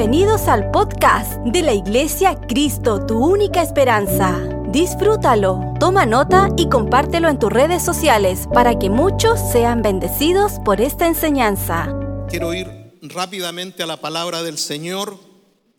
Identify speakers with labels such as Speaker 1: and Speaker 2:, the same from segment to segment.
Speaker 1: Bienvenidos al podcast de la Iglesia Cristo, tu única esperanza. Disfrútalo, toma nota y compártelo en tus redes sociales para que muchos sean bendecidos por esta enseñanza.
Speaker 2: Quiero ir rápidamente a la palabra del Señor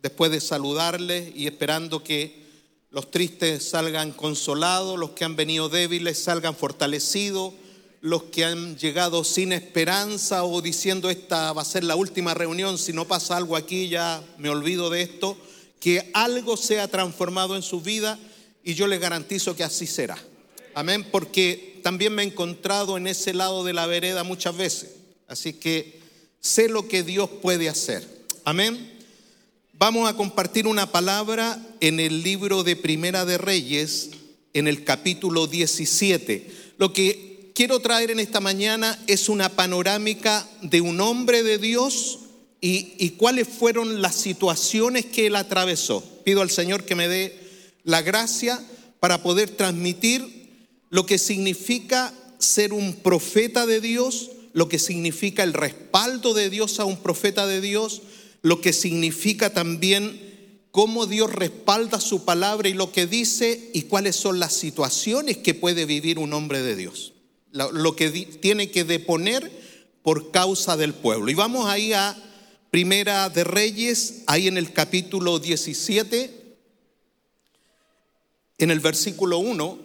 Speaker 2: después de saludarles y esperando que los tristes salgan consolados, los que han venido débiles salgan fortalecidos, los que han llegado sin esperanza o diciendo esta va a ser la última reunión, si no pasa algo aquí ya me olvido de esto, que algo sea transformado en su vida y yo les garantizo que así será. Amén, porque también me he encontrado en ese lado de la vereda muchas veces, así que sé lo que Dios puede hacer. Amén. Vamos a compartir una palabra en el libro de Primera de Reyes, en el capítulo 17. Lo que quiero traer en esta mañana es una panorámica de un hombre de Dios y, cuáles fueron las situaciones que él atravesó. Pido al Señor que me dé la gracia para poder transmitir lo que significa ser un profeta de Dios, lo que significa el respaldo de Dios a un profeta de Dios, lo que significa también cómo Dios respalda su palabra y lo que dice y cuáles son las situaciones que puede vivir un hombre de Dios lo que tiene que deponer por causa del pueblo. Y vamos ahí a Primera de Reyes, ahí en el capítulo 17, en el versículo 1,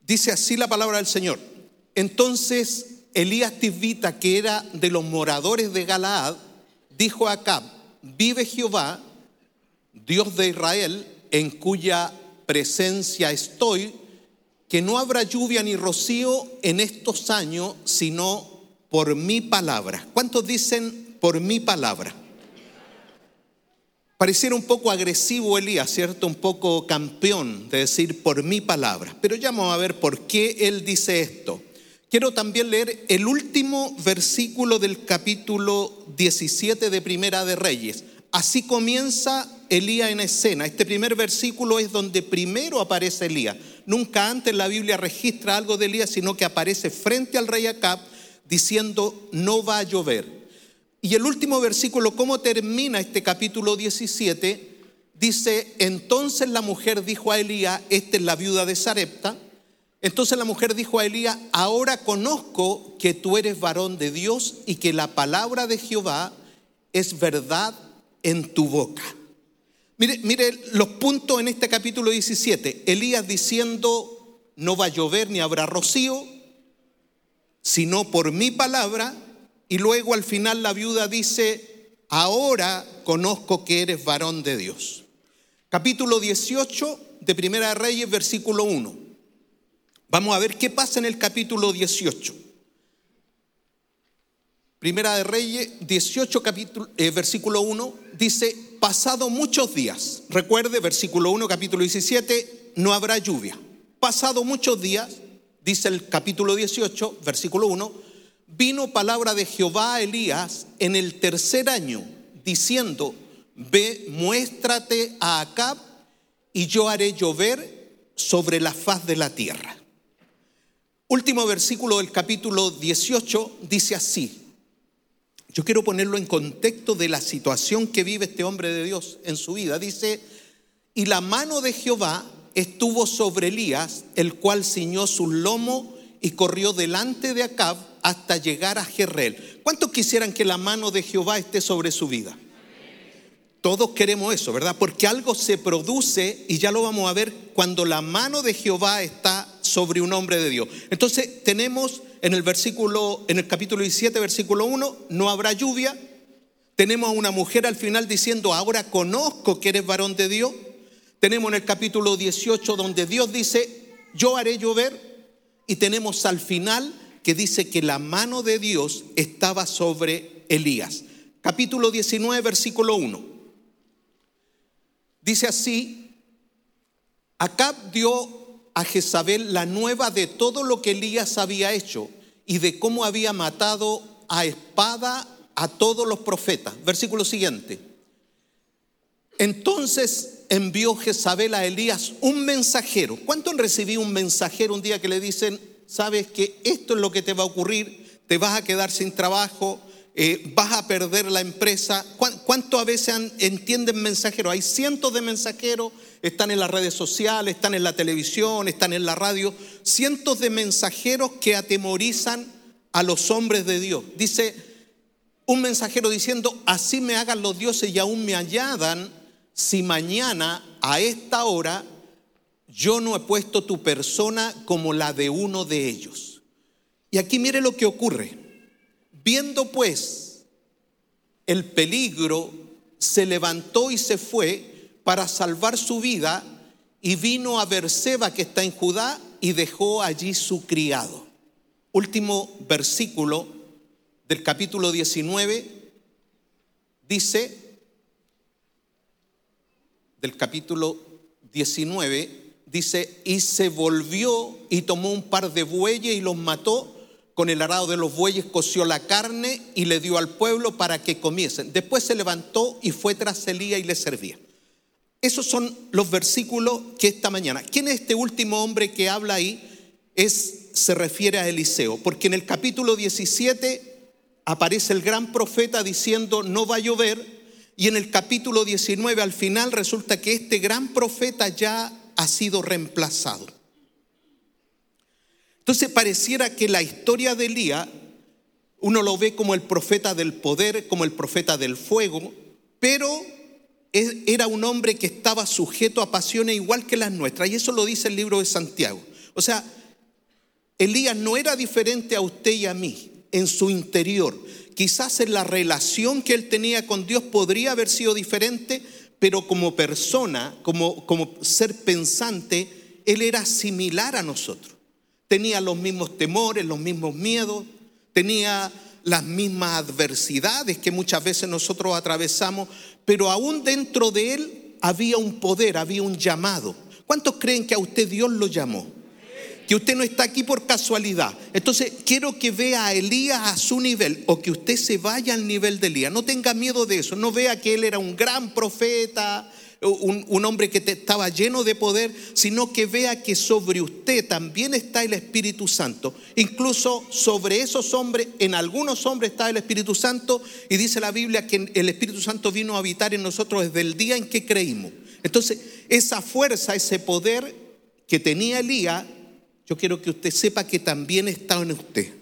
Speaker 2: dice así la palabra del Señor. Entonces Elías Tisbita, que era de los moradores de Galaad, dijo a Acab, vive Jehová, Dios de Israel, en cuya presencia estoy, que no habrá lluvia ni rocío en estos años, sino por mi palabra. ¿Cuántos dicen por mi palabra? Pareciera un poco agresivo Elías, ¿cierto? Un poco campeón de decir por mi palabra. Pero ya vamos a ver por qué él dice esto. Quiero también leer el último versículo del capítulo 17 de Primera de Reyes. Así comienza Elías en escena. Este primer versículo es donde primero aparece Elías. Nunca antes la Biblia registra algo de Elías, sino que aparece frente al rey Acab diciendo, no va a llover. Y el último versículo, ¿cómo termina este capítulo 17? Dice, entonces la mujer dijo a Elías, esta es la viuda de Sarepta, entonces la mujer dijo a Elías, ahora conozco que tú eres varón de Dios y que la palabra de Jehová es verdad en tu boca. Mire, mire los puntos en este capítulo 17. Elías diciendo, no va a llover ni habrá rocío, sino por mi palabra. Y luego al final la viuda dice, ahora conozco que eres varón de Dios. Capítulo 18 de Primera de Reyes, versículo 1. Vamos a ver qué pasa en el capítulo 18. Primera de Reyes 18, capítulo, eh, versículo 1, dice, pasado muchos días, recuerde, versículo 1, capítulo 17, no habrá lluvia. Pasado muchos días, dice el capítulo 18, versículo 1, vino palabra de Jehová a Elías en el tercer año, diciendo, ve, muéstrate a Acab y yo haré llover sobre la faz de la tierra. Último versículo del capítulo 18 dice así, yo quiero ponerlo en contexto de la situación que vive este hombre de Dios en su vida. Dice, y la mano de Jehová estuvo sobre Elías, el cual ciñó su lomo y corrió delante de Acab hasta llegar a Jerrel. ¿Cuántos quisieran que la mano de Jehová esté sobre su vida? Todos queremos eso, ¿verdad? Porque algo se produce y ya lo vamos a ver cuando la mano de Jehová está sobre un hombre de Dios. Entonces tenemos en el versículo, en el capítulo 17, versículo 1, no habrá lluvia. Tenemos a una mujer al final diciendo, ahora conozco que eres varón de Dios. Tenemos en el capítulo 18 donde Dios dice, yo haré llover. Y tenemos al final que dice que la mano de Dios estaba sobre Elías. Capítulo 19, versículo 1. Dice así, Acab dio a Jezabel la nueva de todo lo que Elías había hecho y de cómo había matado a espada a todos los profetas. Versículo siguiente. Entonces envió Jezabel a Elías un mensajero. ¿Cuánto han recibido un mensajero un día que le dicen, sabes que esto es lo que te va a ocurrir, te vas a quedar sin trabajo, eh, vas a perder la empresa. ¿Cuánto a veces entienden mensajeros? Hay cientos de mensajeros, están en las redes sociales, están en la televisión, están en la radio, cientos de mensajeros que atemorizan a los hombres de Dios. Dice un mensajero diciendo, así me hagan los dioses y aún me añadan si mañana a esta hora yo no he puesto tu persona como la de uno de ellos. Y aquí mire lo que ocurre. Viendo pues el peligro, se levantó y se fue para salvar su vida y vino a Berseba que está en Judá y dejó allí su criado. Último versículo del capítulo 19 dice, del capítulo 19, dice, y se volvió y tomó un par de bueyes y los mató. Con el arado de los bueyes coció la carne y le dio al pueblo para que comiesen. Después se levantó y fue tras Elías y le servía. Esos son los versículos que esta mañana. ¿Quién es este último hombre que habla ahí? Es, se refiere a Eliseo, porque en el capítulo 17 aparece el gran profeta diciendo no va a llover, y en el capítulo 19 al final resulta que este gran profeta ya ha sido reemplazado. Entonces pareciera que la historia de Elías, uno lo ve como el profeta del poder, como el profeta del fuego, pero era un hombre que estaba sujeto a pasiones igual que las nuestras, y eso lo dice el libro de Santiago. O sea, Elías no era diferente a usted y a mí en su interior. Quizás en la relación que él tenía con Dios podría haber sido diferente, pero como persona, como, como ser pensante, él era similar a nosotros. Tenía los mismos temores, los mismos miedos, tenía las mismas adversidades que muchas veces nosotros atravesamos, pero aún dentro de él había un poder, había un llamado. ¿Cuántos creen que a usted Dios lo llamó? que usted no está aquí por casualidad. Entonces, quiero que vea a Elías a su nivel o que usted se vaya al nivel de Elías. No tenga miedo de eso. No vea que él era un gran profeta, un, hombre que estaba lleno de poder, sino que vea que sobre usted también está el Espíritu Santo. Incluso sobre esos hombres, en algunos hombres está el Espíritu Santo y dice la Biblia que el Espíritu Santo vino a habitar en nosotros desde el día en que creímos. Entonces, esa fuerza, ese poder que tenía Elías, yo quiero que usted sepa que también está en usted.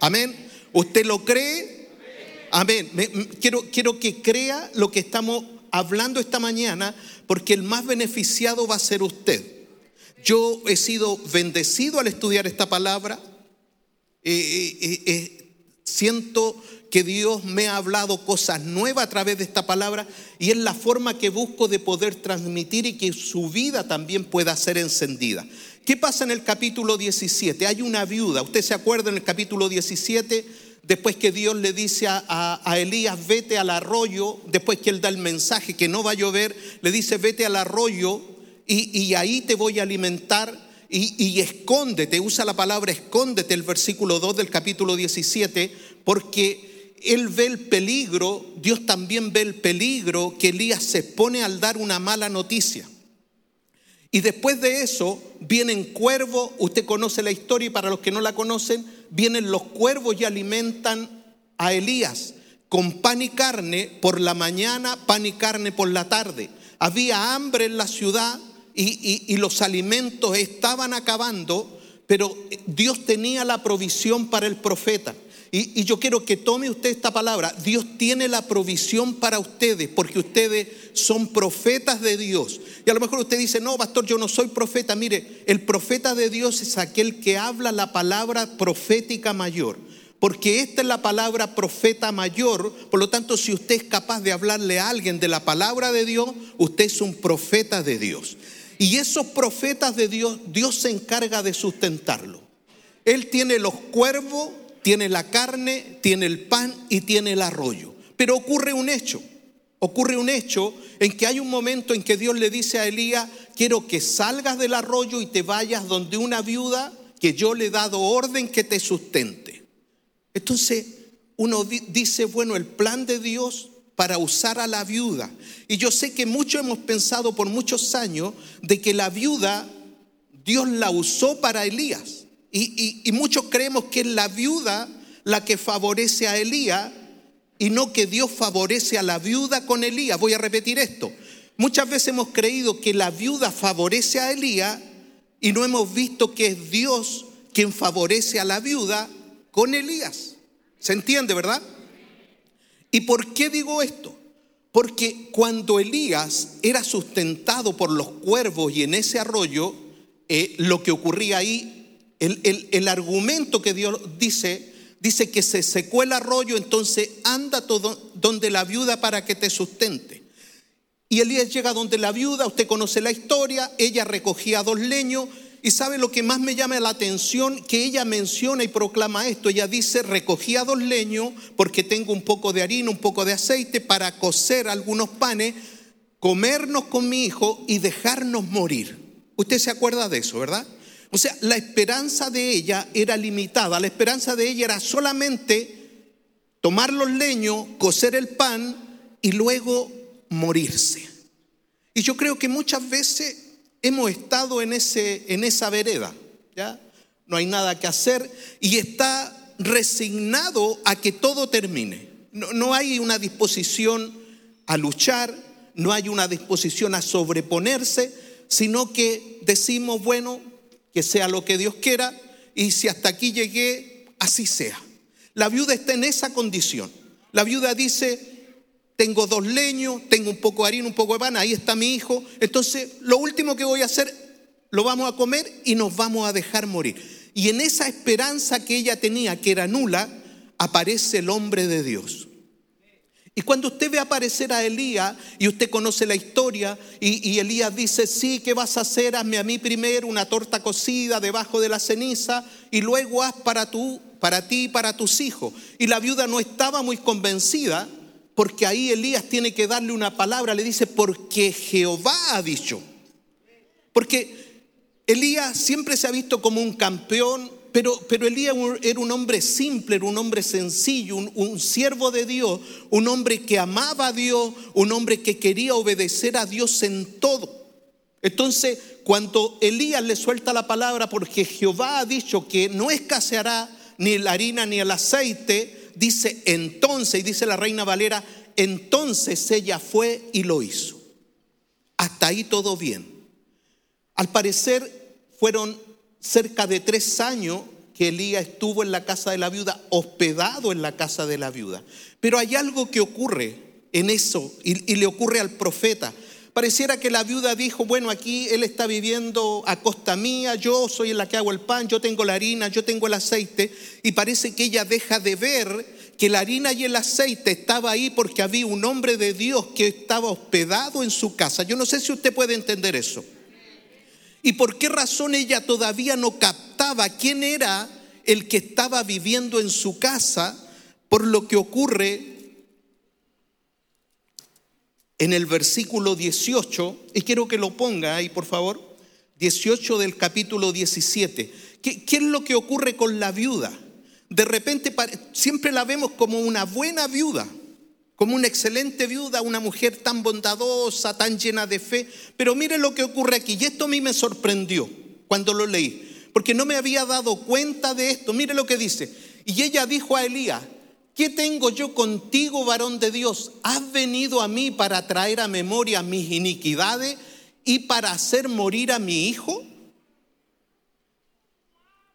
Speaker 2: Amén. ¿Usted lo cree? Amén. quiero, quiero que crea lo que estamos hablando esta mañana, porque el más beneficiado va a ser usted. Yo he sido bendecido al estudiar esta palabra. Eh, eh, eh, siento que Dios me ha hablado cosas nuevas a través de esta palabra y es la forma que busco de poder transmitir y que su vida también pueda ser encendida. ¿Qué pasa en el capítulo 17? Hay una viuda, usted se acuerda en el capítulo 17, después que Dios le dice a, Elías, vete al arroyo, después que él da el mensaje que no va a llover, le dice, vete al arroyo y, ahí te voy a alimentar y, y, escóndete, usa la palabra escóndete, el versículo 2 del capítulo 17, porque él ve el peligro, Dios también ve el peligro que Elías se pone al dar una mala noticia. Y después de eso vienen cuervos, usted conoce la historia y para los que no la conocen, vienen los cuervos y alimentan a Elías con pan y carne por la mañana, pan y carne por la tarde. Había hambre en la ciudad y, y los alimentos estaban acabando, pero Dios tenía la provisión para el profeta. Y, yo quiero que tome usted esta palabra. Dios tiene la provisión para ustedes porque ustedes son profetas de Dios. Y a lo mejor usted dice, no, pastor, yo no soy profeta. Mire, el profeta de Dios es aquel que habla la palabra profética mayor. Porque esta es la palabra profeta mayor. Por lo tanto, si usted es capaz de hablarle a alguien de la palabra de Dios, usted es un profeta de Dios. Y esos profetas de Dios, Dios se encarga de sustentarlo. Él tiene los cuervos tiene la carne, tiene el pan y tiene el arroyo. Pero ocurre un hecho, ocurre un hecho en que hay un momento en que Dios le dice a Elías, quiero que salgas del arroyo y te vayas donde una viuda que yo le he dado orden que te sustente. Entonces uno dice, bueno, el plan de Dios para usar a la viuda. Y yo sé que muchos hemos pensado por muchos años de que la viuda Dios la usó para Elías. Y, muchos creemos que es la viuda la que favorece a Elías y no que Dios favorece a la viuda con Elías. Voy a repetir esto. Muchas veces hemos creído que la viuda favorece a Elías y no hemos visto que es Dios quien favorece a la viuda con Elías. ¿Se entiende, verdad? ¿Y por qué digo esto? Porque cuando Elías era sustentado por los cuervos y en ese arroyo, eh, lo que ocurría ahí, el, argumento que Dios dice, dice que se secó el arroyo, entonces anda todo donde la viuda para que te sustente. Y Elías llega donde la viuda, usted conoce la historia, ella recogía dos leños y sabe lo que más me llama la atención, que ella menciona y proclama esto. Ella dice, recogía dos leños porque tengo un poco de harina, un poco de aceite para cocer algunos panes, comernos con mi hijo y dejarnos morir. Usted se acuerda de eso, ¿verdad? O sea, la esperanza de ella era limitada. La esperanza de ella era solamente tomar los leños, cocer el pan y luego morirse. Y yo creo que muchas veces hemos estado en, ese, en esa vereda, ¿ya? No hay nada que hacer y está resignado a que todo termine. No, no hay una disposición a luchar, no hay una disposición a sobreponerse, sino que decimos, bueno, que sea lo que Dios quiera y si hasta aquí llegué, así sea. La viuda está en esa condición. La viuda dice, tengo dos leños, tengo un poco de harina, un poco de pan, ahí está mi hijo. Entonces, lo último que voy a hacer, lo vamos a comer y nos vamos a dejar morir. Y en esa esperanza que ella tenía, que era nula, aparece el hombre de Dios. Y cuando usted ve aparecer a Elías y usted conoce la historia y, Elías dice, sí, ¿qué vas a hacer? Hazme a mí primero una torta cocida debajo de la ceniza y luego haz para, tú, para ti y para tus hijos. Y la viuda no estaba muy convencida porque ahí Elías tiene que darle una palabra, le dice, porque Jehová ha dicho. Porque Elías siempre se ha visto como un campeón, pero, pero Elías era un hombre simple, era un hombre sencillo, un, un siervo de Dios, un hombre que amaba a Dios, un hombre que quería obedecer a Dios en todo. Entonces, cuando Elías le suelta la palabra, porque Jehová ha dicho que no escaseará ni la harina ni el aceite, dice entonces, y dice la reina Valera, entonces ella fue y lo hizo. Hasta ahí todo bien. Al parecer fueron cerca de tres años que Elías estuvo en la casa de la viuda, hospedado en la casa de la viuda. Pero hay algo que ocurre en eso y, le ocurre al profeta. Pareciera que la viuda dijo, bueno, aquí él está viviendo a costa mía, yo soy la que hago el pan, yo tengo la harina, yo tengo el aceite, y parece que ella deja de ver que la harina y el aceite estaba ahí porque había un hombre de Dios que estaba hospedado en su casa. Yo no sé si usted puede entender eso. ¿Y por qué razón ella todavía no captaba quién era el que estaba viviendo en su casa por lo que ocurre en el versículo 18, y quiero que lo ponga ahí, por favor, 18 del capítulo 17. ¿Qué, ¿Qué, es lo que ocurre con la viuda? De repente siempre la vemos como una buena viuda, como una excelente viuda, una mujer tan bondadosa, tan llena de fe. Pero mire lo que ocurre aquí, y esto a mí me sorprendió cuando lo leí, porque no me había dado cuenta de esto. Mire lo que dice. Y ella dijo a Elías, ¿Qué tengo yo contigo, varón de Dios? ¿Has venido a mí para traer a memoria mis iniquidades y para hacer morir a mi hijo?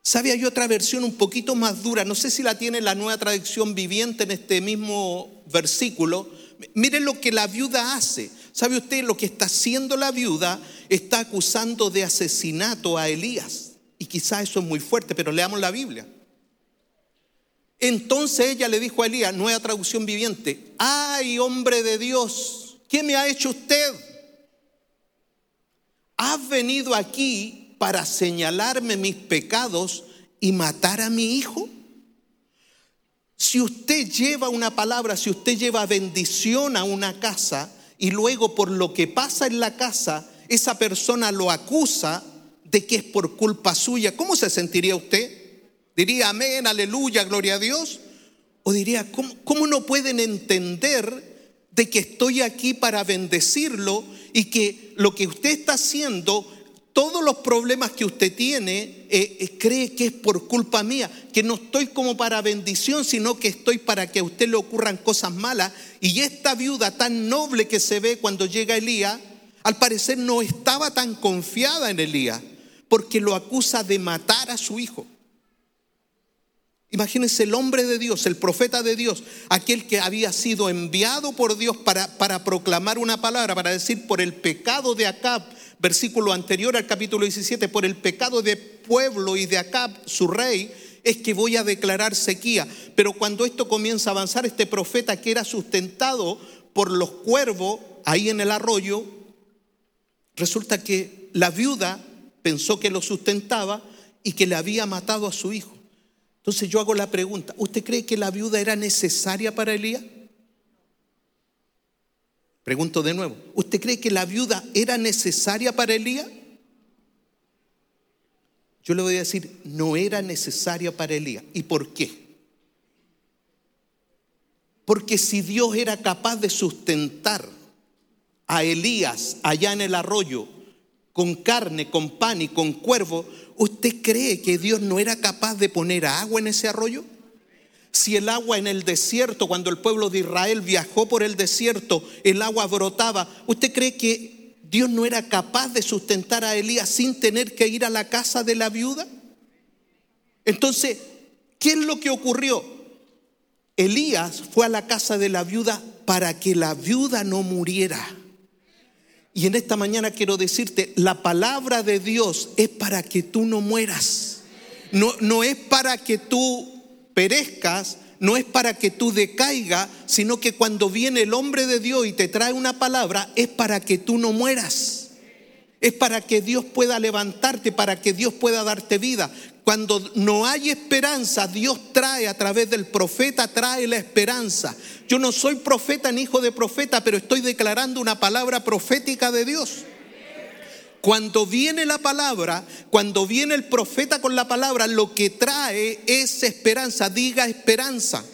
Speaker 2: ¿Sabe? Hay otra versión un poquito más dura, no sé si la tiene la nueva traducción viviente en este mismo versículo. Miren lo que la viuda hace. ¿Sabe usted lo que está haciendo la viuda? Está acusando de asesinato a Elías. Y quizá eso es muy fuerte, pero leamos la Biblia. Entonces ella le dijo a Elías, nueva traducción viviente, ay hombre de Dios, ¿qué me ha hecho usted? ¿Has venido aquí para señalarme mis pecados y matar a mi hijo? Si usted lleva una palabra, si usted lleva bendición a una casa y luego por lo que pasa en la casa, esa persona lo acusa de que es por culpa suya, ¿cómo se sentiría usted? Diría amén, aleluya, gloria a Dios. O diría, ¿cómo, no pueden entender de que estoy aquí para bendecirlo y que lo que usted está haciendo, todos los problemas que usted tiene, eh, eh, cree que es por culpa mía, que no estoy como para bendición, sino que estoy para que a usted le ocurran cosas malas. Y esta viuda tan noble que se ve cuando llega Elías, al parecer no estaba tan confiada en Elías, porque lo acusa de matar a su hijo. Imagínense el hombre de Dios, el profeta de Dios, aquel que había sido enviado por Dios para, para proclamar una palabra, para decir por el pecado de Acab, versículo anterior al capítulo 17, por el pecado de pueblo y de Acab, su rey, es que voy a declarar sequía. Pero cuando esto comienza a avanzar, este profeta que era sustentado por los cuervos ahí en el arroyo, resulta que la viuda pensó que lo sustentaba y que le había matado a su hijo. Entonces yo hago la pregunta, ¿usted cree que la viuda era necesaria para Elías? Pregunto de nuevo, ¿usted cree que la viuda era necesaria para Elías? Yo le voy a decir, no era necesaria para Elías. ¿Y por qué? Porque si Dios era capaz de sustentar a Elías allá en el arroyo con carne, con pan y con cuervo, ¿usted cree que Dios no era capaz de poner agua en ese arroyo? Si el agua en el desierto, cuando el pueblo de Israel viajó por el desierto, el agua brotaba, ¿usted cree que Dios no era capaz de sustentar a Elías sin tener que ir a la casa de la viuda? Entonces, ¿qué es lo que ocurrió? Elías fue a la casa de la viuda para que la viuda no muriera. Y en esta mañana quiero decirte, la palabra de Dios es para que tú no mueras. No, no es para que tú perezcas, no es para que tú decaigas, sino que cuando viene el hombre de Dios y te trae una palabra, es para que tú no mueras. Es para que Dios pueda levantarte, para que Dios pueda darte vida. Cuando no hay esperanza, Dios trae a través del profeta, trae la esperanza. Yo no soy profeta ni hijo de profeta, pero estoy declarando una palabra profética de Dios. Cuando viene la palabra, cuando viene el profeta con la palabra, lo que trae es esperanza, diga esperanza.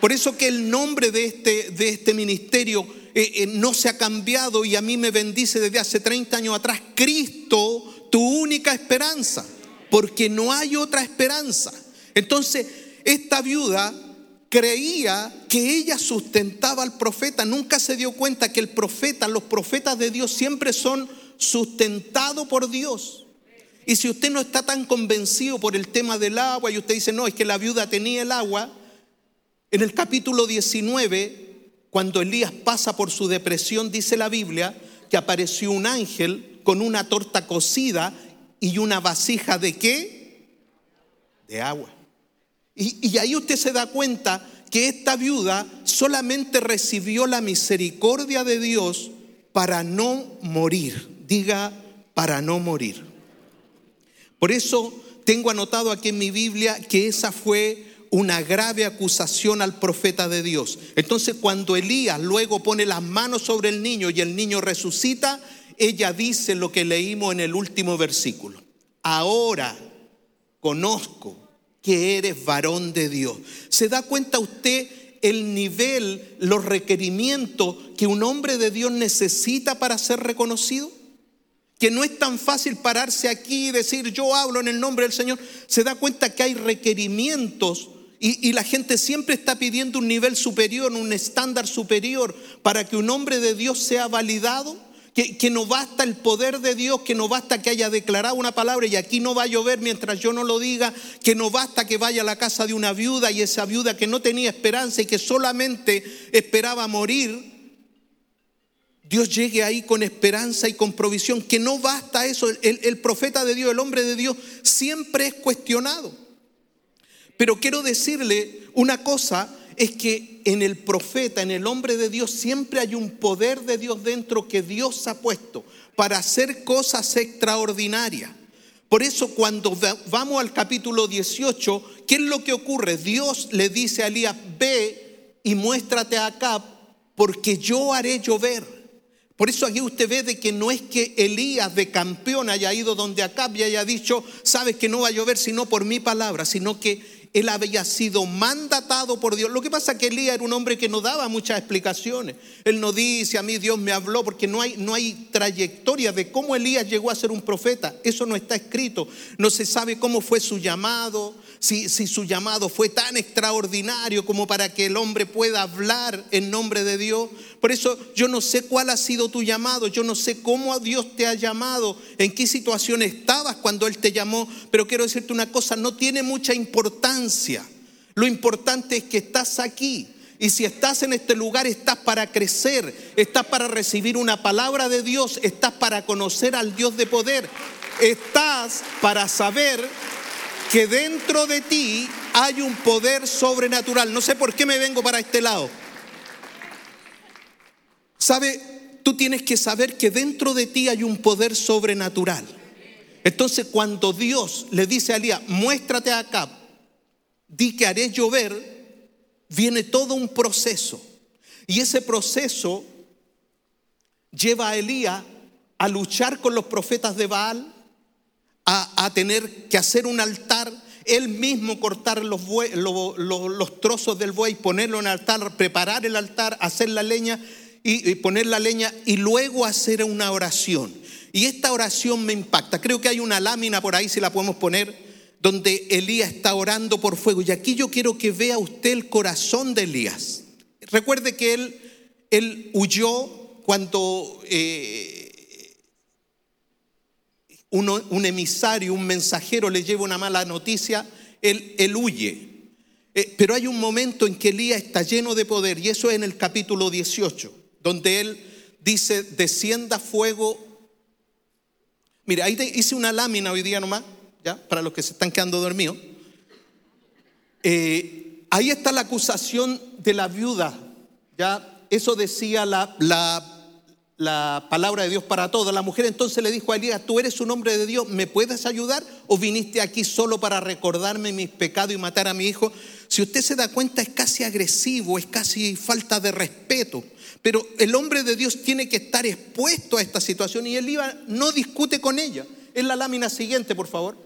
Speaker 2: Por eso que el nombre de este, de este ministerio eh, eh, no se ha cambiado y a mí me bendice desde hace 30 años atrás. Cristo, tu única esperanza, porque no hay otra esperanza. Entonces, esta viuda creía que ella sustentaba al profeta, nunca se dio cuenta que el profeta, los profetas de Dios siempre son sustentado por Dios. Y si usted no está tan convencido por el tema del agua y usted dice, no, es que la viuda tenía el agua, en el capítulo 19, cuando Elías pasa por su depresión, dice la Biblia que apareció un ángel con una torta cocida y una vasija de qué? De agua. Y, y ahí usted se da cuenta que esta viuda solamente recibió la misericordia de Dios para no morir diga para no morir. Por eso tengo anotado aquí en mi Biblia que esa fue una grave acusación al profeta de Dios. Entonces cuando Elías luego pone las manos sobre el niño y el niño resucita, ella dice lo que leímos en el último versículo. Ahora conozco que eres varón de Dios. ¿Se da cuenta usted el nivel, los requerimientos que un hombre de Dios necesita para ser reconocido? Que no es tan fácil pararse aquí y decir yo hablo en el nombre del Señor, se da cuenta que hay requerimientos y, la gente siempre está pidiendo un nivel superior, un estándar superior para que un hombre de Dios sea validado. Que, que, no basta el poder de Dios, que no basta que haya declarado una palabra y aquí no va a llover mientras yo no lo diga, que no basta que vaya a la casa de una viuda y esa viuda que no tenía esperanza y que solamente esperaba morir, Dios llegue ahí con esperanza y con provisión, que no basta eso, el, profeta de Dios, el hombre de Dios, siempre es cuestionado. Pero quiero decirle una cosa, es que en el profeta, en el hombre de Dios, siempre hay un poder de Dios dentro que Dios ha puesto para hacer cosas extraordinarias. Por eso cuando vamos al capítulo 18, ¿qué es lo que ocurre? Dios le dice a Elías, ve y muéstrate acá, porque yo haré llover. Por eso aquí usted ve de que no es que Elías de campeón haya ido donde Acab y haya dicho, sabes que no va a llover sino por mi palabra, sino que él había sido mandatado por Dios. Lo que pasa es que Elías era un hombre que no daba muchas explicaciones. Él no dice, a mí Dios me habló, porque no hay, no hay trayectoria de cómo Elías llegó a ser un profeta. Eso no está escrito. No se sabe cómo fue su llamado, si, su llamado fue tan extraordinario como para que el hombre pueda hablar en nombre de Dios. Por eso yo no sé cuál ha sido tu llamado, yo no sé cómo Dios te ha llamado, en qué situación estabas cuando Él te llamó, pero quiero decirte una cosa, no tiene mucha importancia. Lo importante es que estás aquí. Y si estás en este lugar, estás para crecer, estás para recibir una palabra de Dios, estás para conocer al Dios de poder, estás para saber que dentro de ti hay un poder sobrenatural. No sé por qué me vengo para este lado. ¿Sabe? Tú tienes que saber que dentro de ti hay un poder sobrenatural. Entonces cuando Dios le dice a Elías, muéstrate acá, di que haré llover, viene todo un proceso. Y ese proceso lleva a Elías a luchar con los profetas de Baal, a, tener que hacer un altar, él mismo cortar los, trozos del buey, ponerlo en el altar, preparar el altar, hacer la leña y, poner la leña y luego hacer una oración. Y esta oración me impacta. Creo que hay una lámina por ahí, si la podemos poner, donde Elías está orando por fuego. Y aquí yo quiero que vea usted el corazón de Elías. Recuerde que él, él huyó cuando eh, un emisario, un mensajero le lleva una mala noticia, él, él huye. Eh, pero hay un momento en que Elías está lleno de poder y eso es en el capítulo 18 donde él dice, descienda fuego. Mire, ahí hice una lámina hoy día nomás, ¿ya? Para los que se están quedando dormidos. Eh, ahí está la acusación de la viuda, ¿ya? Eso decía la, la, la palabra de Dios para todos. La mujer entonces le dijo a Elías, tú eres un hombre de Dios, ¿me puedes ayudar? ¿O viniste aquí solo para recordarme mis pecados y matar a mi hijo? Si usted se da cuenta es casi agresivo, es casi falta de respeto. Pero el hombre de Dios tiene que estar expuesto a esta situación y Elías no discute con ella. En la lámina siguiente, por favor.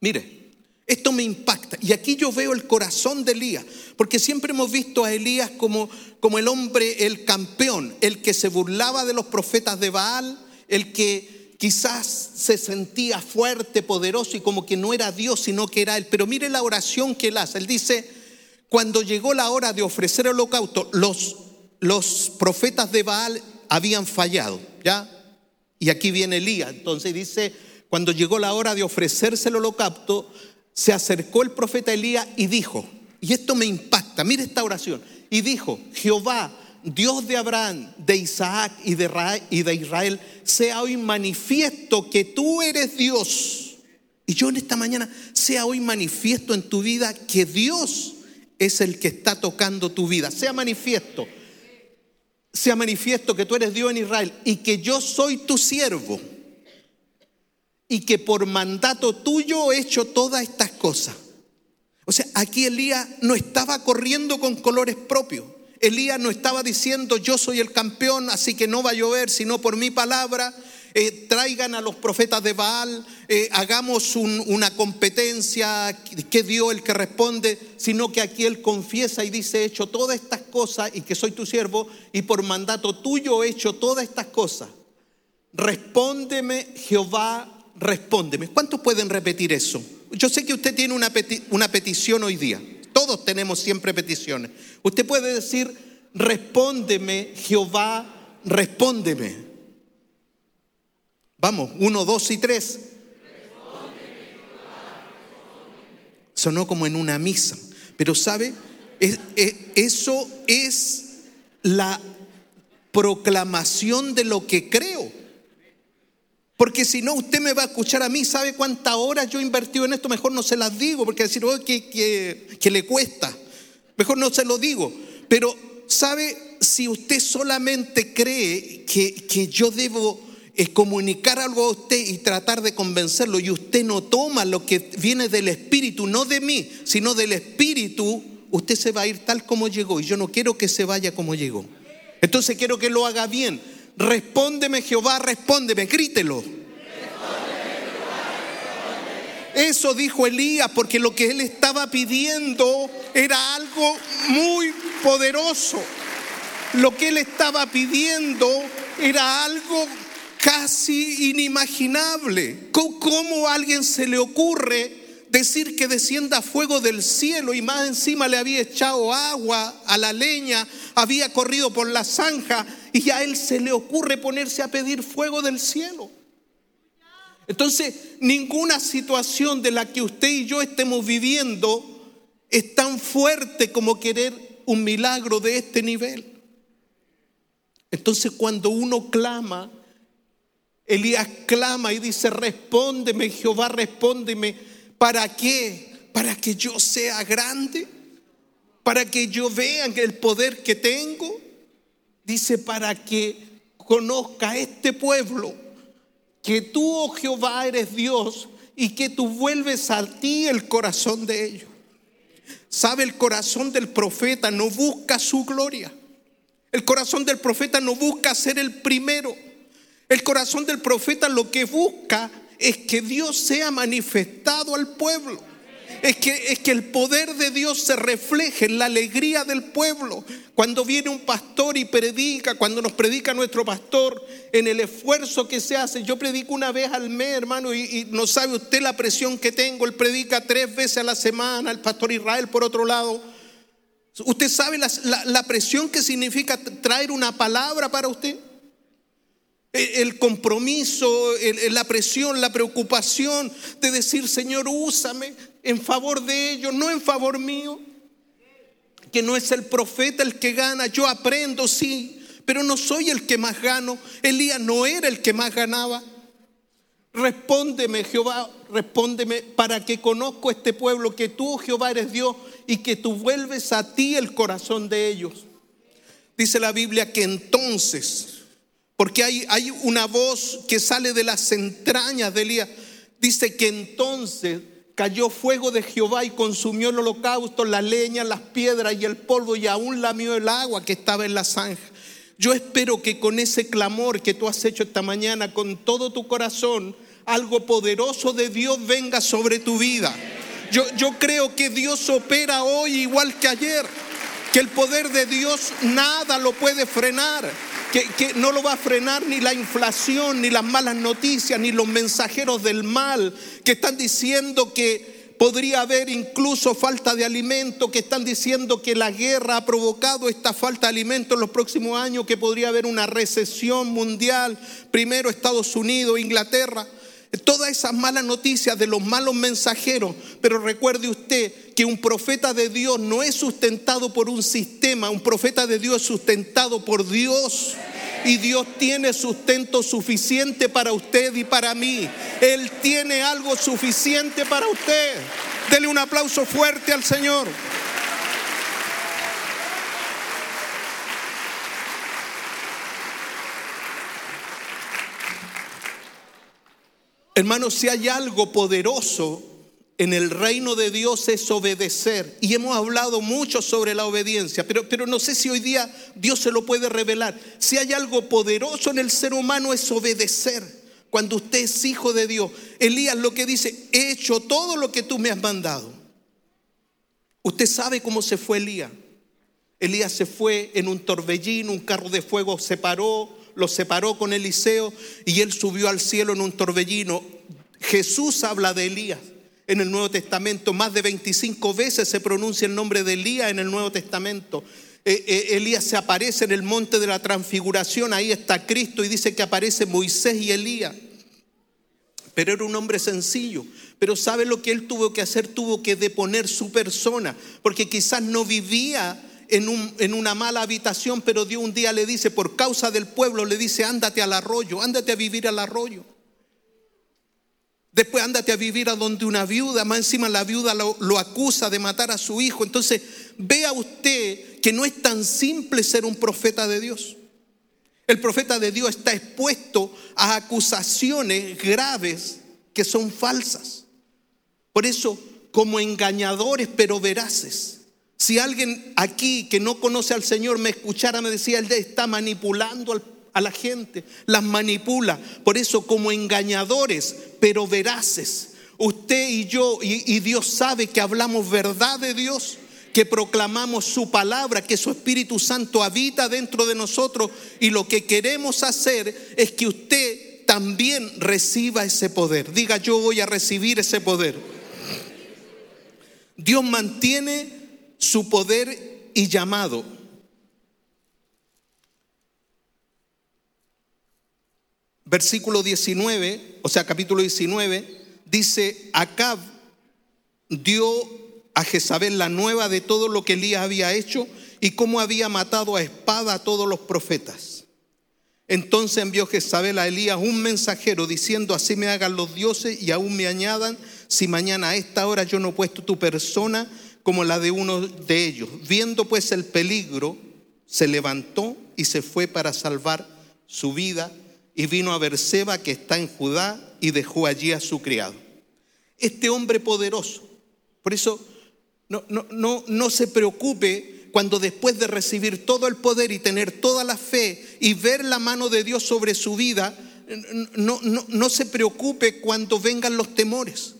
Speaker 2: Mire, esto me impacta. Y aquí yo veo el corazón de Elías, porque siempre hemos visto a Elías como, como el hombre, el campeón, el que se burlaba de los profetas de Baal, el que quizás se sentía fuerte, poderoso y como que no era Dios, sino que era él. Pero mire la oración que él hace. Él dice, cuando llegó la hora de ofrecer el holocausto, los los profetas de Baal habían fallado, ¿ya? Y aquí viene Elías. Entonces dice, cuando llegó la hora de ofrecerse el holocausto, se acercó el profeta Elías y dijo, y esto me impacta, mire esta oración, y dijo, Jehová, Dios de Abraham, de Isaac y de, Israel, sea hoy manifiesto que tú eres Dios. Y yo en esta mañana sea hoy manifiesto en tu vida que Dios es el que está tocando tu vida. Sea manifiesto sea manifiesto que tú eres Dios en Israel y que yo soy tu siervo y que por mandato tuyo he hecho todas estas cosas. O sea, aquí Elías no estaba corriendo con colores propios. Elías no estaba diciendo yo soy el campeón, así que no va a llover, sino por mi palabra eh, traigan a los profetas de Baal, eh, hagamos una competencia, que dio el que responde, sino que aquí él confiesa y dice, he hecho todas estas cosas y que soy tu siervo y por mandato tuyo he hecho todas estas cosas. Respóndeme, Jehová, respóndeme. ¿Cuántos pueden repetir eso? Yo sé que usted tiene una, una petición hoy día. Todos tenemos siempre peticiones. Usted puede decir, respóndeme, Jehová, respóndeme. Vamos, uno, dos y tres. Sonó como en una misa. Pero ¿sabe? eso es la proclamación de lo que creo. Porque si no, usted me va a escuchar a mí, ¿sabe cuántas horas yo he invertido en esto? Mejor no se las digo, porque decir, oh, que, le cuesta. Mejor no se lo digo. Pero, ¿sabe? Si usted solamente cree que, que yo debo es comunicar algo a usted y tratar de convencerlo y usted no toma lo que viene del Espíritu, no de mí, sino del Espíritu, usted se va a ir tal como llegó y yo no quiero que se vaya como llegó. Entonces quiero que lo haga bien. Respóndeme Jehová, respóndeme, grítelo. Eso dijo Elías porque lo que él estaba pidiendo era algo muy poderoso. Lo que él estaba pidiendo era algo casi inimaginable. ¿Cómo a alguien se le ocurre decir que descienda fuego del cielo y más encima le había echado agua a la leña, había corrido por la zanja y a él se le ocurre ponerse a pedir fuego del cielo? Entonces, ninguna situación de la que usted y yo estemos viviendo es tan fuerte como querer un milagro de este nivel. Entonces, cuando uno clama, Elías clama y dice, respóndeme, Jehová, respóndeme. ¿Para qué? Para que yo sea grande, para que yo vea el poder que tengo. Dice, para que conozca este pueblo que tú, oh Jehová, eres Dios y que tú vuelves a ti el corazón de ellos. Sabe, el corazón del profeta no busca su gloria. El corazón del profeta no busca ser el primero. El corazón del profeta lo que busca es que Dios sea manifestado al pueblo. Es que, es que el poder de Dios se refleje en la alegría del pueblo. Cuando viene un pastor y predica, cuando nos predica nuestro pastor, en el esfuerzo que se hace. Yo predico una vez al mes, hermano, y, no sabe usted la presión que tengo. Él predica tres veces a la semana, el pastor Israel por otro lado. ¿Usted sabe la presión que significa traer una palabra para usted? El compromiso, la presión, la preocupación de decir, Señor, úsame en favor de ellos, no en favor mío. Que no es el profeta el que gana, yo aprendo, sí, pero no soy el que más gano. Elías no era el que más ganaba. Respóndeme, Jehová, respóndeme para que conozco este pueblo, que tú, Jehová, eres Dios y que tú vuelves a ti el corazón de ellos. Dice la Biblia que entonces porque hay, hay una voz que sale de las entrañas de Elías. Dice que entonces cayó fuego de Jehová y consumió el holocausto, la leña, las piedras y el polvo y aún lamió el agua que estaba en la zanja. Yo espero que con ese clamor que tú has hecho esta mañana, con todo tu corazón, algo poderoso de Dios venga sobre tu vida. Yo, yo creo que Dios opera hoy igual que ayer, que el poder de Dios nada lo puede frenar que, no lo va a frenar ni la inflación, ni las malas noticias, ni los mensajeros del mal que están diciendo que podría haber incluso falta de alimento, que están diciendo que la guerra ha provocado esta falta de alimento en los próximos años, que podría haber una recesión mundial, primero Estados Unidos, Inglaterra. Todas esas malas noticias de los malos mensajeros, pero recuerde usted que un profeta de Dios no es sustentado por un sistema, un profeta de Dios es sustentado por Dios. Y Dios tiene sustento suficiente para usted y para mí. Él tiene algo suficiente para usted. Dele un aplauso fuerte al Señor. Hermanos, si hay algo poderoso en el reino de Dios es obedecer. Y hemos hablado mucho sobre la obediencia, pero, pero no sé si hoy día Dios se lo puede revelar. Si hay algo poderoso en el ser humano es obedecer. Cuando usted es hijo de Dios, Elías lo que dice, he hecho todo lo que tú me has mandado. Usted sabe cómo se fue Elías. Elías se fue en un torbellino, un carro de fuego se paró, lo separó con Eliseo y él subió al cielo en un torbellino. Jesús habla de Elías en el Nuevo Testamento. Más de 25 veces se pronuncia el nombre de Elías en el Nuevo Testamento. Eh, eh, Elías se aparece en el monte de la transfiguración, ahí está Cristo y dice que aparece Moisés y Elías. Pero era un hombre sencillo. Pero ¿sabe lo que él tuvo que hacer? Tuvo que deponer su persona, porque quizás no vivía en, una mala habitación, pero Dios un día le dice, por causa del pueblo, le dice, ándate al arroyo, ándate a vivir al arroyo. Después ándate a vivir a donde una viuda, más encima la viuda lo, lo, acusa de matar a su hijo. Entonces, vea usted que no es tan simple ser un profeta de Dios. El profeta de Dios está expuesto a acusaciones graves que son falsas. Por eso, como engañadores pero veraces. Si alguien aquí que no conoce al Señor me escuchara, me decía, Él está manipulando a la gente, las manipula. Por eso como engañadores, pero veraces. usted y yo, y, y Dios sabe que hablamos verdad de Dios, que proclamamos su palabra, que su Espíritu Santo habita dentro de nosotros y lo que queremos hacer es que usted también reciba ese poder. Diga, yo voy a recibir ese poder. Dios mantiene su poder y llamado. Versículo 19, o sea, capítulo 19, dice, Acab dio a Jezabel la nueva de todo lo que Elías había hecho y cómo había matado a espada a todos los profetas. Entonces envió Jezabel a Elías un mensajero diciendo, así me hagan los dioses y aún me añadan, si mañana a esta hora yo no he puesto tu persona como la de uno de ellos. Viendo pues el peligro, se levantó y se fue para salvar su vida y vino a Berseba que está en Judá y dejó allí a su criado. Este hombre poderoso, por eso no, no, no, no se preocupe cuando después de recibir todo el poder y tener toda la fe y ver la mano de Dios sobre su vida, no, no, no se preocupe cuando vengan los temores,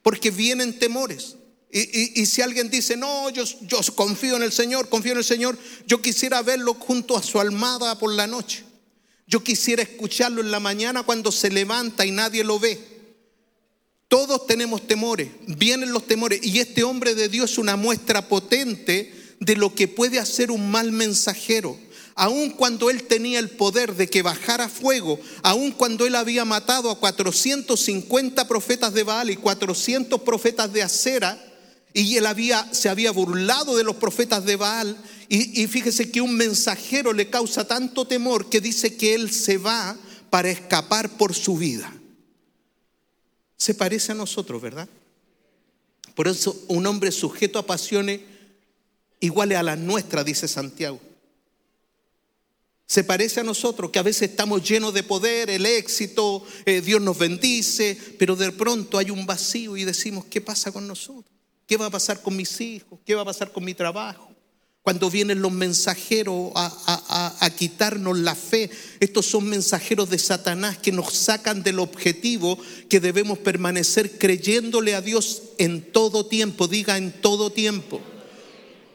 Speaker 2: porque vienen temores. Y, y, si alguien dice, no, yo, yo confío en el Señor, confío en el Señor, yo quisiera verlo junto a su almada por la noche. Yo quisiera escucharlo en la mañana cuando se levanta y nadie lo ve. Todos tenemos temores, vienen los temores y este hombre de Dios es una muestra potente de lo que puede hacer un mal mensajero. Aun cuando él tenía el poder de que bajara fuego, aun cuando él había matado a 450 profetas de Baal y 400 profetas de Acera, y él había, se había burlado de los profetas de Baal, y, fíjese que un mensajero le causa tanto temor que dice que él se va para escapar por su vida se parece a nosotros, ¿verdad? Por eso un hombre sujeto a pasiones iguales a las nuestras, dice Santiago. Se parece a nosotros, que a veces estamos llenos de poder, el éxito, eh, Dios nos bendice, pero de pronto hay un vacío y decimos, ¿qué pasa con nosotros? ¿Qué va a pasar con mis hijos? ¿Qué va a pasar con mi trabajo? Cuando vienen los mensajeros a, quitarnos la fe, estos son mensajeros de Satanás que nos sacan del objetivo que debemos permanecer creyéndole a Dios en todo tiempo, diga en todo tiempo.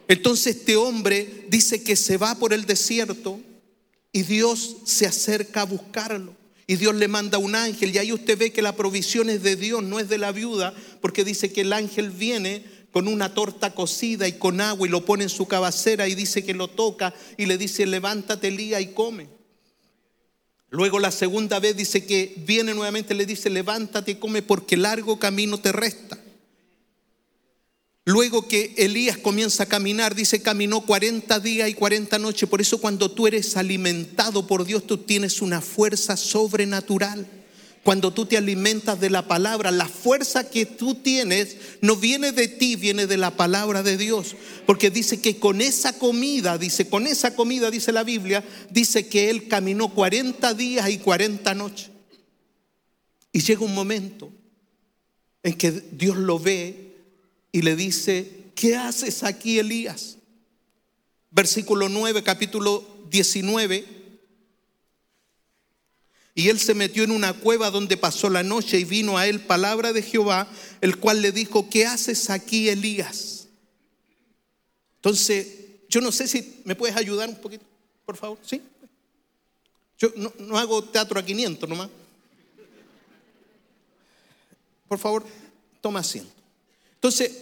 Speaker 2: Entonces este hombre dice que se va por el desierto y Dios se acerca a buscarlo. Y Dios le manda un ángel y ahí usted ve que la provisión es de Dios, no es de la viuda, porque dice que el ángel viene con una torta cocida y con agua y lo pone en su cabecera y dice que lo toca y le dice, levántate Lía y come. Luego la segunda vez dice que viene nuevamente, le dice, levántate y come porque largo camino te resta. Luego que Elías comienza a caminar, dice, caminó 40 días y 40 noches. Por eso cuando tú eres alimentado por Dios, tú tienes una fuerza sobrenatural. Cuando tú te alimentas de la palabra, la fuerza que tú tienes no viene de ti, viene de la palabra de Dios. Porque dice que con esa comida, dice, con esa comida, dice la Biblia, dice que él caminó 40 días y 40 noches. Y llega un momento en que Dios lo ve y le dice, ¿qué haces aquí, Elías? Versículo 9, capítulo 19 y él se metió en una cueva donde pasó la noche y vino a él palabra de Jehová, el cual le dijo, ¿qué haces aquí, Elías? Entonces, yo no sé si me puedes ayudar un poquito, por favor, ¿sí? Yo no, hago teatro a 500 nomás. Por favor, toma asiento. Entonces,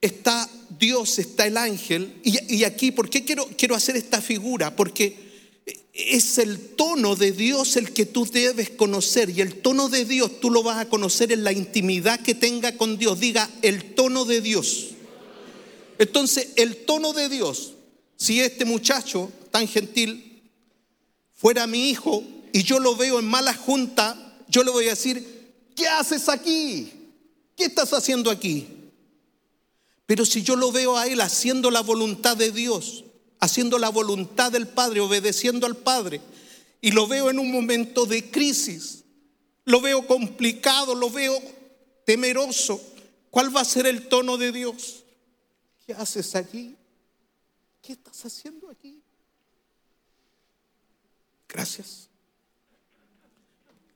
Speaker 2: está Dios, está el ángel, y, aquí, ¿por qué quiero, quiero hacer esta figura? Porque es el tono de Dios el que tú debes conocer. Y el tono de Dios tú lo vas a conocer en la intimidad que tenga con Dios. Diga el tono de Dios. Entonces, el tono de Dios, si este muchacho tan gentil fuera mi hijo y yo lo veo en mala junta, yo le voy a decir, ¿qué haces aquí? ¿Qué estás haciendo aquí? Pero si yo lo veo a él haciendo la voluntad de Dios, haciendo la voluntad del Padre, obedeciendo al Padre. Y lo veo en un momento de crisis, lo veo complicado, lo veo temeroso. ¿Cuál va a ser el tono de Dios? ¿Qué haces aquí? ¿Qué estás haciendo aquí? Gracias.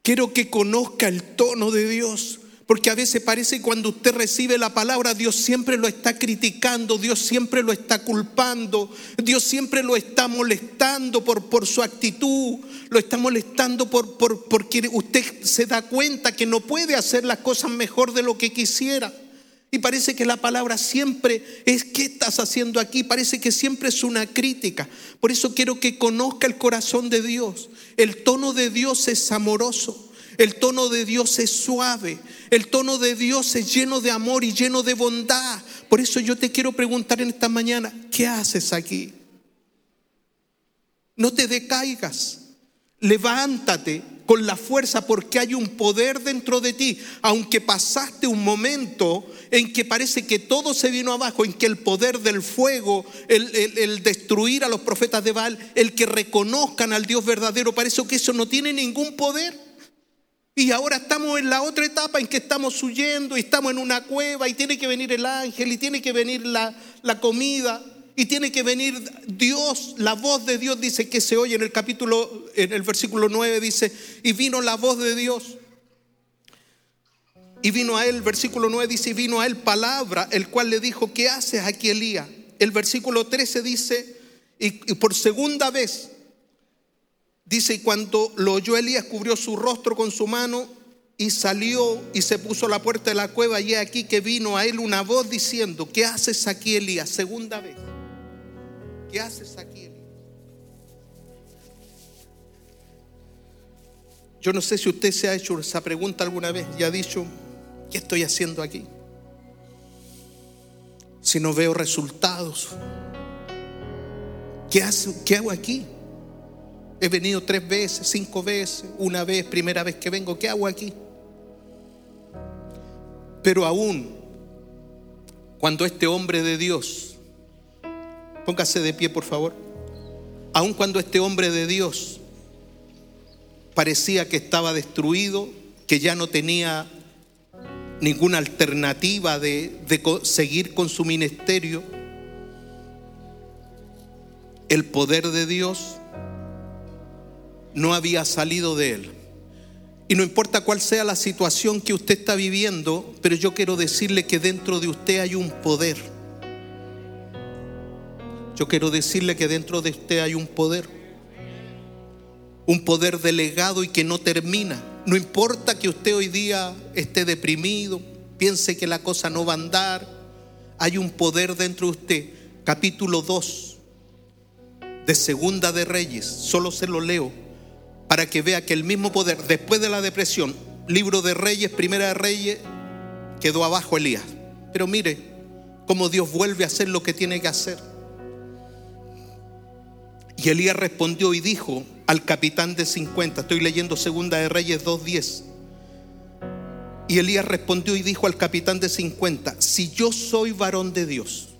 Speaker 2: Quiero que conozca el tono de Dios Porque a veces parece que cuando usted recibe la palabra, Dios siempre lo está criticando, Dios siempre lo está culpando, Dios siempre lo está molestando por, por su actitud, lo está molestando por, por, porque usted se da cuenta que no puede hacer las cosas mejor de lo que quisiera. Y parece que la palabra siempre es, ¿qué estás haciendo aquí? Parece que siempre es una crítica. Por eso quiero que conozca el corazón de Dios. El tono de Dios es amoroso. El tono de Dios es suave. El tono de Dios es lleno de amor y lleno de bondad. Por eso yo te quiero preguntar en esta mañana, ¿qué haces aquí? No te decaigas. Levántate con la fuerza porque hay un poder dentro de ti. Aunque pasaste un momento en que parece que todo se vino abajo, en que el poder del fuego, el, destruir a los profetas de Baal, el que reconozcan al Dios verdadero, parece que eso no tiene ningún poder. Y ahora estamos en la otra etapa en que estamos huyendo y estamos en una cueva y tiene que venir el ángel y tiene que venir la, la comida y tiene que venir Dios, la voz de Dios dice que se oye en el capítulo, en el versículo 9 dice, y vino la voz de Dios. Y vino a él, versículo 9 dice, y vino a él palabra, el cual le dijo, ¿qué haces aquí Elías? El versículo 13 dice, y, por segunda vez, dice, y cuando lo oyó Elías, cubrió su rostro con su mano y salió y se puso a la puerta de la cueva y aquí que vino a él una voz diciendo, ¿qué haces aquí Elías? Segunda vez. ¿Qué haces aquí? Yo no sé si usted se ha hecho esa pregunta alguna vez y ha dicho, ¿qué estoy haciendo aquí? Si no veo resultados, ¿qué, ¿qué hago aquí? He venido tres veces, cinco veces, una vez, primera vez que vengo, ¿qué hago aquí? Pero aún cuando este hombre de Dios Póngase de pie, por favor. Aun cuando este hombre de Dios parecía que estaba destruido, que ya no tenía ninguna alternativa de, seguir con su ministerio, el poder de Dios no había salido de él. Y no importa cuál sea la situación que usted está viviendo, pero yo quiero decirle que dentro de usted hay un poder yo quiero decirle que dentro de usted hay un poder. Un poder delegado y que no termina. No importa que usted hoy día esté deprimido, piense que la cosa no va a andar. Hay un poder dentro de usted. Capítulo 2 de Segunda de Reyes. Solo se lo leo para que vea que el mismo poder, después de la depresión, libro de Reyes, Primera de Reyes, quedó abajo Elías. Pero mire cómo Dios vuelve a hacer lo que tiene que hacer. Y Elías respondió y dijo al capitán de 50, estoy leyendo Segunda de Reyes 2.10. Y Elías respondió y dijo al capitán de 50, si yo soy varón de Dios,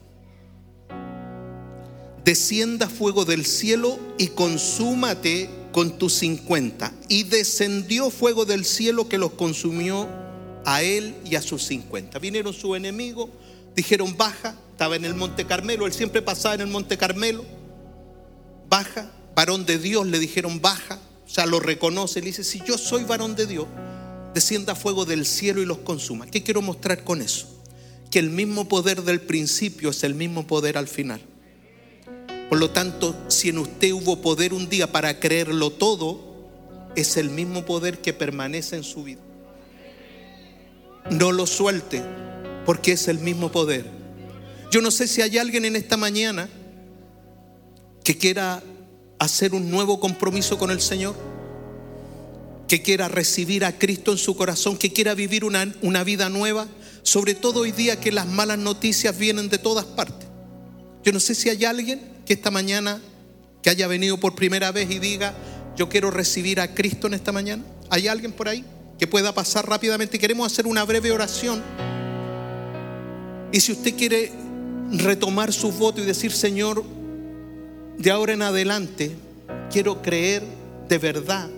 Speaker 2: descienda fuego del cielo y consúmate con tus 50. Y descendió fuego del cielo que los consumió a él y a sus 50. Vinieron sus enemigos, dijeron baja, estaba en el Monte Carmelo, él siempre pasaba en el Monte Carmelo baja, varón de Dios, le dijeron baja, o sea, lo reconoce, le dice, si yo soy varón de Dios, descienda fuego del cielo y los consuma. ¿Qué quiero mostrar con eso? Que el mismo poder del principio es el mismo poder al final. Por lo tanto, si en usted hubo poder un día para creerlo todo, es el mismo poder que permanece en su vida. No lo suelte, porque es el mismo poder. Yo no sé si hay alguien en esta mañana que quiera hacer un nuevo compromiso con el Señor, que quiera recibir a Cristo en su corazón, que quiera vivir una, una vida nueva, sobre todo hoy día que las malas noticias vienen de todas partes. Yo no sé si hay alguien que esta mañana, que haya venido por primera vez y diga, yo quiero recibir a Cristo en esta mañana. ¿Hay alguien por ahí que pueda pasar rápidamente? Queremos hacer una breve oración. Y si usted quiere retomar su voto y decir, Señor, de ahora en adelante quiero creer de verdad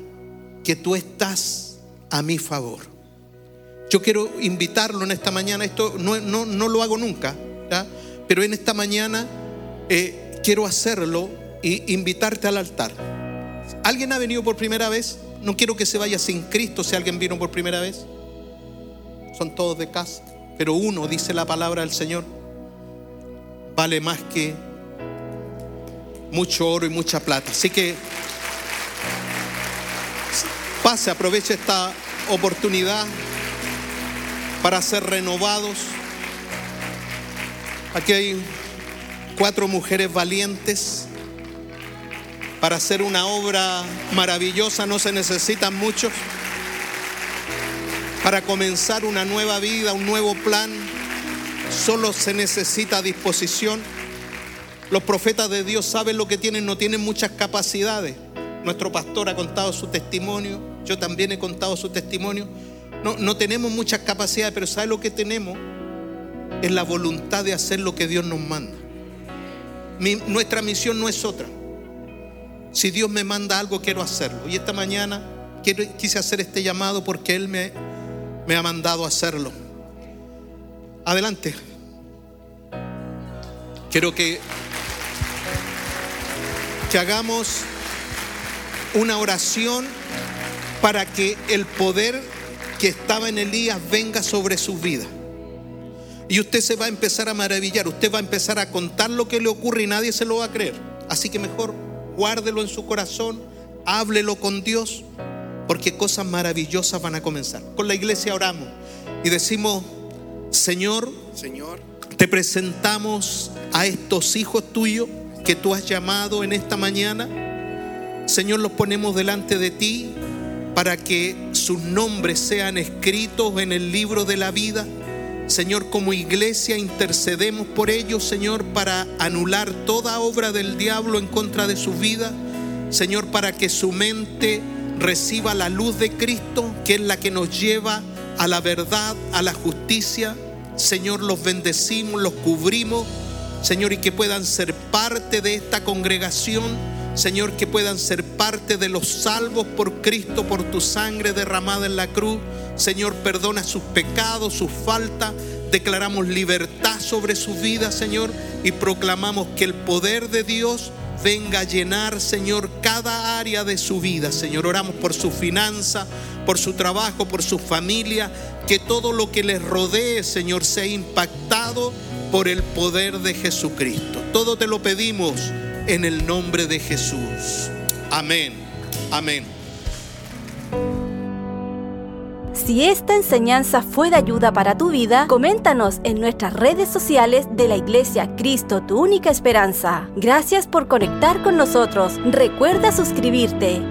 Speaker 2: que tú estás a mi favor. Yo quiero invitarlo en esta mañana, esto no, no, lo hago nunca, pero en esta mañana eh, quiero hacerlo e invitarte al altar. ¿Alguien ha venido por primera vez? No quiero que se vaya sin Cristo si alguien vino por primera vez. son todos de casa, pero uno, dice la palabra del Señor, vale más que mucho oro y mucha plata. Así que pase, aproveche esta oportunidad para ser renovados. Aquí hay cuatro mujeres valientes. Para hacer una obra maravillosa no se necesitan muchos. Para comenzar una nueva vida, un nuevo plan, solo se necesita disposición. Los profetas de Dios saben lo que tienen, no tienen muchas capacidades. Nuestro pastor ha contado su testimonio, yo también he contado su testimonio. No, no tenemos muchas capacidades, pero ¿sabe lo que tenemos? Es la voluntad de hacer lo que Dios nos manda. Nuestra misión no es otra. Si Dios me manda algo, quiero hacerlo. Y esta mañana quise hacer este llamado porque Él me, ha mandado hacerlo. Adelante. Quiero que, que hagamos una oración para que el poder que estaba en Elías venga sobre su vida. Y usted se va a empezar a maravillar, usted va a empezar a contar lo que le ocurre y nadie se lo va a creer. Así que mejor guárdelo en su corazón, háblelo con Dios, porque cosas maravillosas van a comenzar. Con la iglesia oramos y decimos, Señor, Señor, te presentamos a estos hijos tuyos que tú has llamado en esta mañana. Señor, los ponemos delante de ti para que sus nombres sean escritos en el libro de la vida. Señor, como iglesia intercedemos por ellos, Señor, para anular toda obra del diablo en contra de su vida. Señor, para que su mente reciba la luz de Cristo, que es la que nos lleva a la verdad, a la justicia. Señor, los bendecimos, los cubrimos. Señor, y que puedan ser parte de esta congregación Señor, que puedan ser parte de los salvos por Cristo, por tu sangre derramada en la cruz. Señor, perdona sus pecados, sus faltas. Declaramos libertad sobre su vida, Señor, y proclamamos que el poder de Dios venga a llenar, Señor, cada área de su vida. Señor, oramos por su finanza, por su trabajo, por su familia, que todo lo que les rodee, Señor, sea impactado por el poder de Jesucristo. Todo te lo pedimos en el nombre de Jesús. Amén. Amén.
Speaker 1: Si esta enseñanza fue de ayuda para tu vida, coméntanos en nuestras redes sociales de la Iglesia Cristo, tu única esperanza. Gracias por conectar con nosotros. Recuerda suscribirte